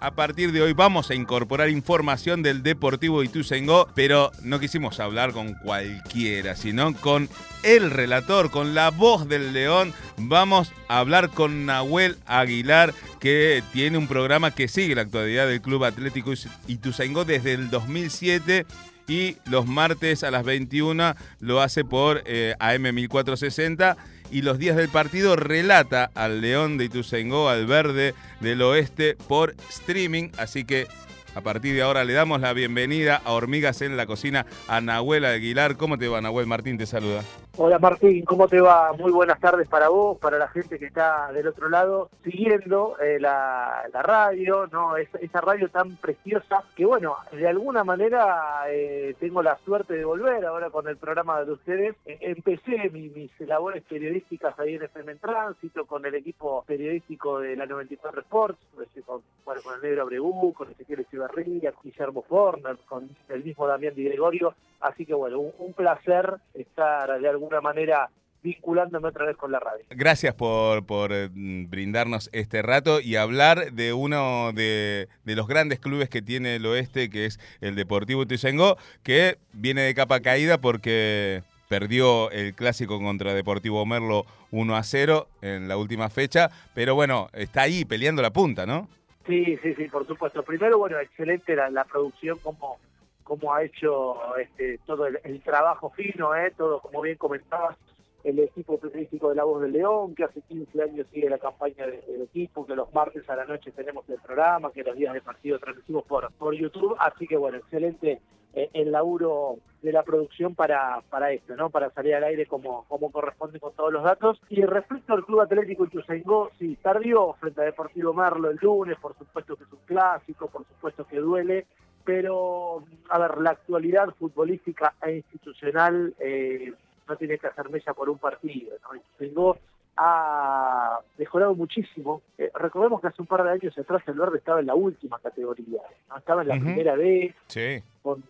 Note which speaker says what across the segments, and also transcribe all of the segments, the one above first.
Speaker 1: A partir de hoy vamos a incorporar información del Deportivo Ituzaingó, pero no quisimos hablar con cualquiera, sino con el relator, con la voz del león. Vamos a hablar con Nahuel Aguilar, que tiene un programa que sigue la actualidad del Club Atlético Ituzaingó desde el 2007 y los martes a las 21 lo hace por eh, AM 1460 y los días del partido relata al León de Ituzaingó, al Verde del Oeste por streaming, así que a partir de ahora le damos la bienvenida a Hormigas en la Cocina a Nahuel Aguilar. ¿Cómo te va, Nahuel? Martín te saluda.
Speaker 2: Hola Martín, ¿cómo te va? Muy buenas tardes para vos, para la gente que está del otro lado siguiendo eh, la, radio, no esa, radio tan preciosa que bueno, de alguna manera eh, tengo la suerte de volver ahora con el programa de ustedes. Eh, empecé mis labores periodísticas ahí en FM en Tránsito con el equipo periodístico de la 94 Sports, con, bueno, con el Negro Abregú, con Ezequiel Echeverría, Guillermo Forner, con el mismo Damián Di Gregorio, así que bueno, un placer estar de alguna alguna manera vinculándome otra vez con la radio.
Speaker 1: Gracias por, por eh, brindarnos este rato y hablar de uno de, los grandes clubes que tiene el oeste, que es el Deportivo Ituzaingó, que viene de capa caída porque perdió el clásico contra Deportivo Merlo 1 a 0 en la última fecha, pero bueno, está ahí peleando la punta, ¿no?
Speaker 2: Sí, sí, sí, por supuesto. Primero, bueno, excelente la, la producción como cómo ha hecho este, todo el, trabajo fino, ¿eh? todo como bien comentabas, el equipo periodístico de La Voz del León, que hace 15 años sigue la campaña del equipo, que los martes a la noche tenemos el programa, que los días de partido transmitimos por, por YouTube, así que bueno, excelente eh, el laburo de la producción para, para esto, ¿no? Para salir al aire como, como corresponde con todos los datos. Y respecto al Club Atlético Ituzaingó, sí, tardío frente a Deportivo Merlo el lunes, por supuesto que es un clásico, por supuesto que duele, pero, a ver, la actualidad futbolística e institucional eh, no tiene que hacer mella por un partido. ¿no? Tengo ha mejorado muchísimo. Eh, recordemos que hace un par de años atrás el Verde estaba en la última categoría, ¿no? estaba en la primera B, con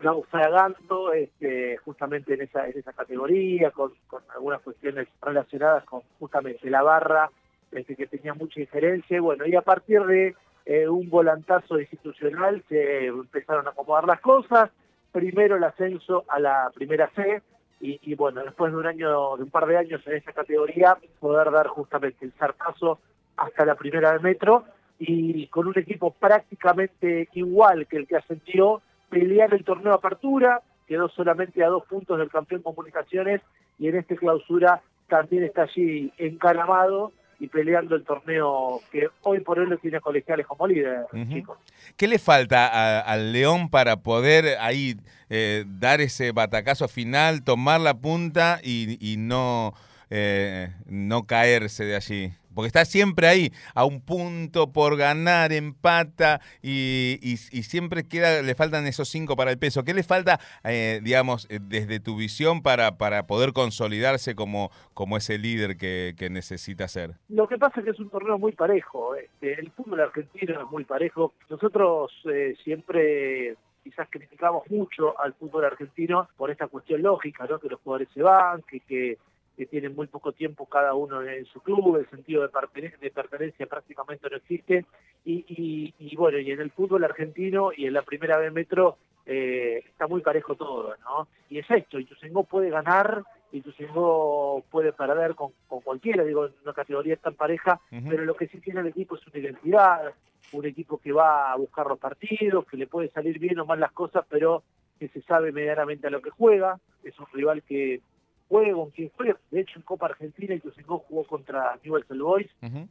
Speaker 2: naufragando este, justamente en esa, en esa categoría, con, algunas cuestiones relacionadas con justamente la barra, este, que tenía mucha injerencia. Bueno, y a partir de eh, un volantazo institucional, se empezaron a acomodar las cosas, primero el ascenso a la primera C, y, bueno, después de un año, de un par de años en esa categoría, poder dar justamente el zarpazo hasta la primera de metro, y con un equipo prácticamente igual que el que ascendió, pelear el torneo de apertura, quedó solamente a dos puntos del campeón comunicaciones, y en este clausura también está allí encaramado y peleando el torneo que hoy por hoy lo tiene colegiales como líder, chicos.
Speaker 1: ¿Qué le falta al León para poder ahí eh, dar ese batacazo final, tomar la punta y, y no, eh, no caerse de allí? Porque está siempre ahí, a un punto por ganar, empata y, y, siempre queda, le faltan esos cinco para el peso. ¿Qué le falta, eh, digamos, eh, desde tu visión para, poder consolidarse como, como ese líder que, necesita ser?
Speaker 2: Lo que pasa es que es un torneo muy parejo. Este, el fútbol argentino es muy parejo. Nosotros eh, siempre quizás criticamos mucho al fútbol argentino por esta cuestión lógica, ¿no? que los jugadores se van, que, que que tienen muy poco tiempo cada uno en su club, el sentido de, pertenencia, prácticamente no existe, y, bueno, y en el fútbol argentino y en la primera B Metro eh, está muy parejo todo, ¿no? Y es esto, Ituzaingó puede ganar, Ituzaingó puede perder con, cualquiera, digo, en una categoría tan pareja, pero lo que sí tiene el equipo es una identidad, un equipo que va a buscar los partidos, que le puede salir bien o mal las cosas, pero que se sabe medianamente a lo que juega, es un rival que juego, con quien fue, de hecho en Copa Argentina Ituzaingó jugó contra Newell's Old Boys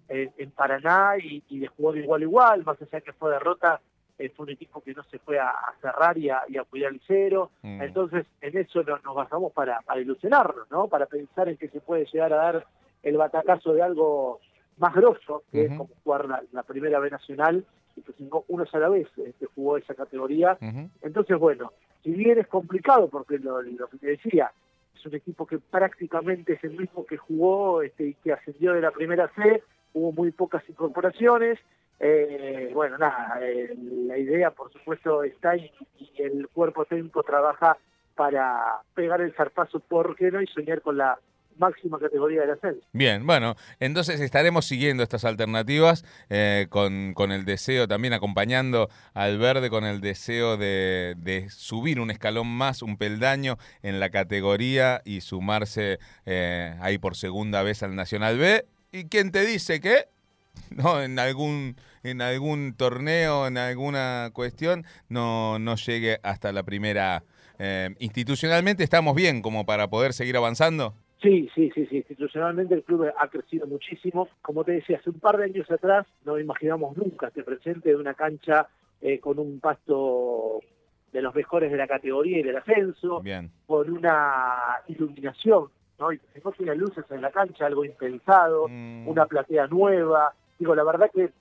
Speaker 2: en, Paraná y, y le jugó de igual a igual, más allá que fue derrota, eh, fue un equipo que no se fue a, cerrar y a, cuidar el cero, mm. entonces en eso nos, basamos para, para ilusionarnos, ¿no? para pensar en que se puede llegar a dar el batacazo de algo más grosso, que es como jugar la, primera B nacional, y una sola vez este, jugó esa categoría, entonces bueno, si bien es complicado, porque lo, lo que te decía, un equipo que prácticamente es el mismo que jugó este, y que ascendió de la primera C, hubo muy pocas incorporaciones. Eh, bueno, nada, la idea por supuesto está y, el cuerpo técnico trabaja para pegar el zarpazo, ¿por qué no? Y soñar con la máxima categoría del ascenso.
Speaker 1: Bien, bueno, entonces estaremos siguiendo estas alternativas eh, con, el deseo, también acompañando al verde con el deseo de, de, subir un escalón más, un peldaño en la categoría y sumarse eh, ahí por segunda vez al Nacional B. ¿Y quién te dice que? No, en algún, en algún torneo, en alguna cuestión, no, no llegue hasta la primera. Eh, institucionalmente estamos bien como para poder seguir avanzando.
Speaker 2: Sí, sí, sí, sí. Institucionalmente el club ha crecido muchísimo. Como te decía, hace un par de años atrás no imaginamos nunca este presente de una cancha eh, con un pasto de los mejores de la categoría y del ascenso,
Speaker 1: Bien.
Speaker 2: con una iluminación, ¿no? Y no tiene luces en la cancha, algo impensado,
Speaker 1: Mm.
Speaker 2: una platea nueva. Digo, la verdad que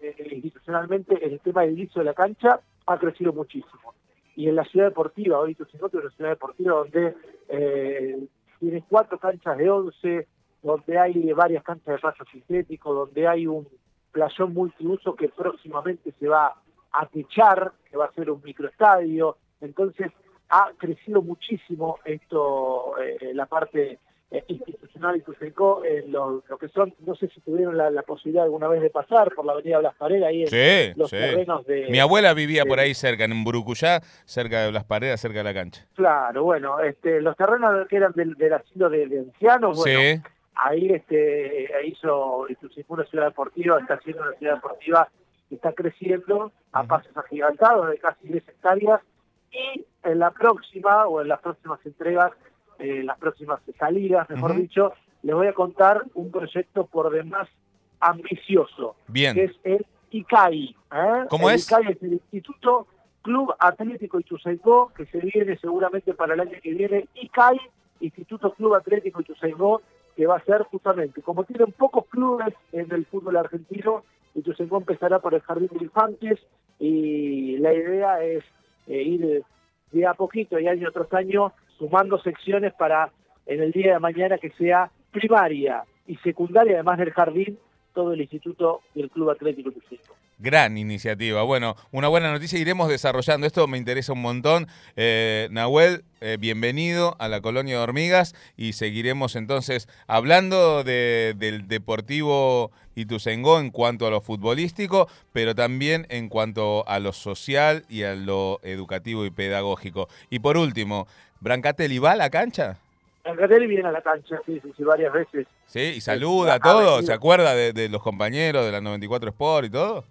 Speaker 2: eh, institucionalmente el tema del inicio de la cancha ha crecido muchísimo. Y en la ciudad deportiva, hoy tu es una ciudad deportiva donde eh, tiene cuatro canchas de once, donde hay varias canchas de paso sintético, donde hay un playón multiuso que próximamente se va a techar, que va a ser un microestadio. Entonces ha crecido muchísimo esto, eh, la parte eh, institucional y Tuseco, en lo, lo, que son, no sé si tuvieron la, la, posibilidad alguna vez de pasar por la avenida Blas Paredes, ahí en
Speaker 1: sí,
Speaker 2: los
Speaker 1: sí.
Speaker 2: terrenos de...
Speaker 1: Mi abuela vivía de, por ahí cerca, en Burucuyá, cerca de Blas Paredes, cerca de la cancha.
Speaker 2: Claro, bueno, este, los terrenos que eran del, del asilo de, de, ancianos, bueno,
Speaker 1: sí.
Speaker 2: ahí este, hizo una ciudad deportiva, está haciendo una ciudad deportiva que está creciendo a uh -huh. pasos agigantados de casi 10 hectáreas y en la próxima o en las próximas entregas en eh, las próximas salidas, mejor uh -huh. dicho, les voy a contar un proyecto por demás ambicioso,
Speaker 1: Bien.
Speaker 2: que es el ICAI. ¿eh?
Speaker 1: ¿Cómo
Speaker 2: el
Speaker 1: es?
Speaker 2: ICAI es el Instituto Club Atlético Ituzaingó, que se viene seguramente para el año que viene. ICAI, Instituto Club Atlético Ituzaingó, que va a ser justamente, como tienen pocos clubes en el fútbol argentino, Ituzaingó empezará por el Jardín de Infantes y la idea es eh, ir de a poquito y año tras año sumando secciones para en el día de mañana que sea primaria y secundaria, además del jardín, todo el instituto del Club Atlético Tucumán.
Speaker 1: Gran iniciativa. Bueno, una buena noticia. Iremos desarrollando esto. Me interesa un montón. Eh, Nahuel, eh, bienvenido a la colonia de hormigas y seguiremos entonces hablando de, del Deportivo Ituzaingó en cuanto a lo futbolístico, pero también en cuanto a lo social y a lo educativo y pedagógico. Y por último, ¿Brancatelli va a la cancha?
Speaker 2: Brancatelli viene a la cancha, sí, sí, sí varias veces.
Speaker 1: Sí, y saluda a todos. ¿Se acuerda de, de los compañeros de la 94 Sport y todo?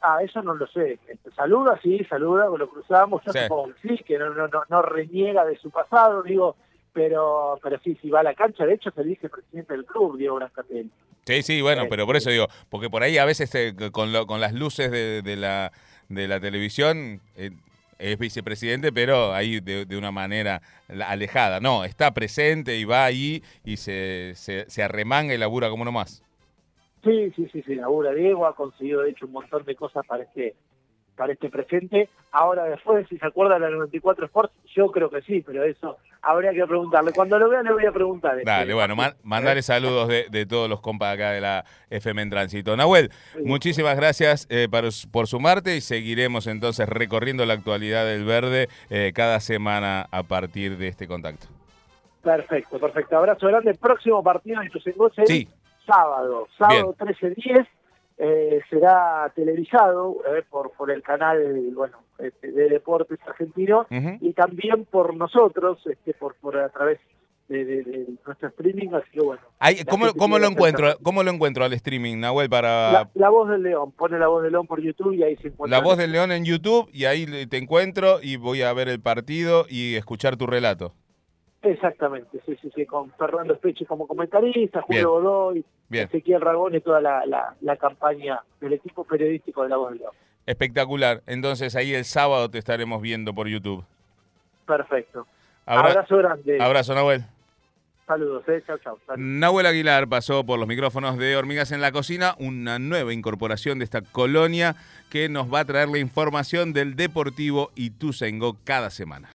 Speaker 2: Ah, eso no lo sé. Saluda, sí, saluda, lo cruzamos. Yo sí. supongo que sí, que no, no, no, no, reniega de su pasado, digo, pero pero sí, sí va a la cancha. De hecho, se dice presidente del club, Diego Brancatelli.
Speaker 1: Sí, sí, bueno, eh, pero por eso digo, porque por ahí a veces eh, con, lo, con las luces de, de, la, de la televisión eh, es vicepresidente, pero ahí de, de, una manera alejada. No, está presente y va ahí y se, se, se arremanga y labura como nomás.
Speaker 2: Sí, sí, sí, sí, labura Diego, ha conseguido de hecho un montón de cosas para este para este presente. Ahora después, si se acuerda de la 94 Sports, yo creo que sí, pero eso habría que preguntarle. Cuando lo vea le voy a preguntar.
Speaker 1: Dale,
Speaker 2: este,
Speaker 1: bueno, man, mandale saludos de, de, todos los compas acá de la FM en Tránsito. Nahuel, sí. muchísimas gracias eh, por, por, sumarte y seguiremos entonces recorriendo la actualidad del verde eh, cada semana a partir de este contacto.
Speaker 2: Perfecto, perfecto. Abrazo grande. Próximo partido de tus
Speaker 1: Sí.
Speaker 2: sábado, sábado 13-10 eh, será televisado eh, por, por el canal bueno este, de Deportes Argentino
Speaker 1: uh -huh.
Speaker 2: y también por nosotros, este, por, por a través de, de, de nuestro streaming, así que bueno.
Speaker 1: Ay, ¿cómo, ¿cómo lo encuentro? ¿Cómo lo encuentro al streaming, Nahuel, para...?
Speaker 2: La, la, Voz del León, pone La Voz del León por YouTube y ahí se encuentra.
Speaker 1: La Voz del León en YouTube y ahí te encuentro y voy a ver el partido y escuchar tu relato.
Speaker 2: Exactamente, sí, sí, sí, con Fernando Espeche como comentarista, Julio Godoy. Ezequiel Ragón y toda la, la, la, campaña del equipo periodístico de La Voz del León.
Speaker 1: Espectacular. Entonces ahí el sábado te estaremos viendo por YouTube.
Speaker 2: Perfecto.
Speaker 1: Abra
Speaker 2: abrazo grande.
Speaker 1: Abrazo, Nahuel.
Speaker 2: Saludos, eh. chao, chao.
Speaker 1: Nahuel Aguilar pasó por los micrófonos de Hormigas en la Cocina, una nueva incorporación de esta colonia que nos va a traer la información del Deportivo Ituzaingó cada semana.